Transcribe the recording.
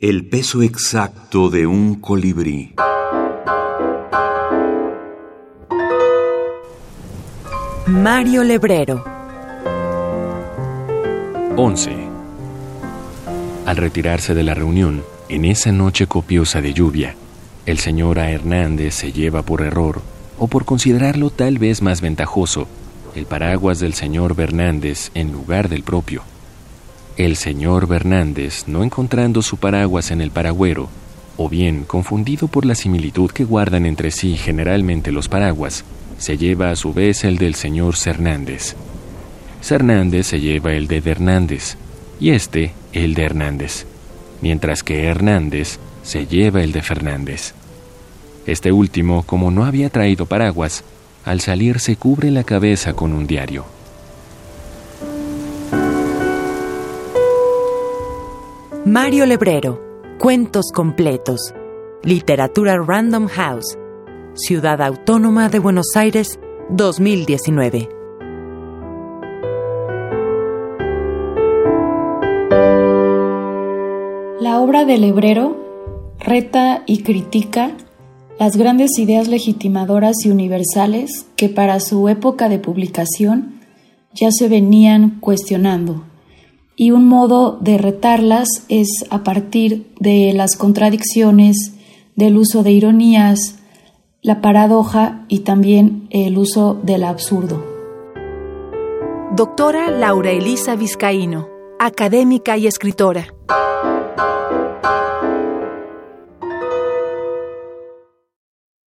El peso exacto de un colibrí. Mario Lebrero. 11. Al retirarse de la reunión, en esa noche copiosa de lluvia, el señor A. Hernández se lleva por error, o por considerarlo tal vez más ventajoso, el paraguas del señor Bernández en lugar del propio. El señor Bernández, no encontrando su paraguas en el paragüero, o bien confundido por la similitud que guardan entre sí generalmente los paraguas, se lleva a su vez el del señor Cernández. Cernández se lleva el de Hernández y este el de Hernández, mientras que Hernández se lleva el de Fernández. Este último, como no había traído paraguas, al salir se cubre la cabeza con un diario. Mario Lebrero. Cuentos completos. Literatura Random House. Ciudad Autónoma de Buenos Aires, 2019. La obra del Lebrero reta y critica las grandes ideas legitimadoras y universales que para su época de publicación ya se venían cuestionando, y un modo de retarlas es a partir de las contradicciones, del uso de ironías, la paradoja y también el uso del absurdo. Doctora Laura Elisa Vizcaíno, académica y escritora.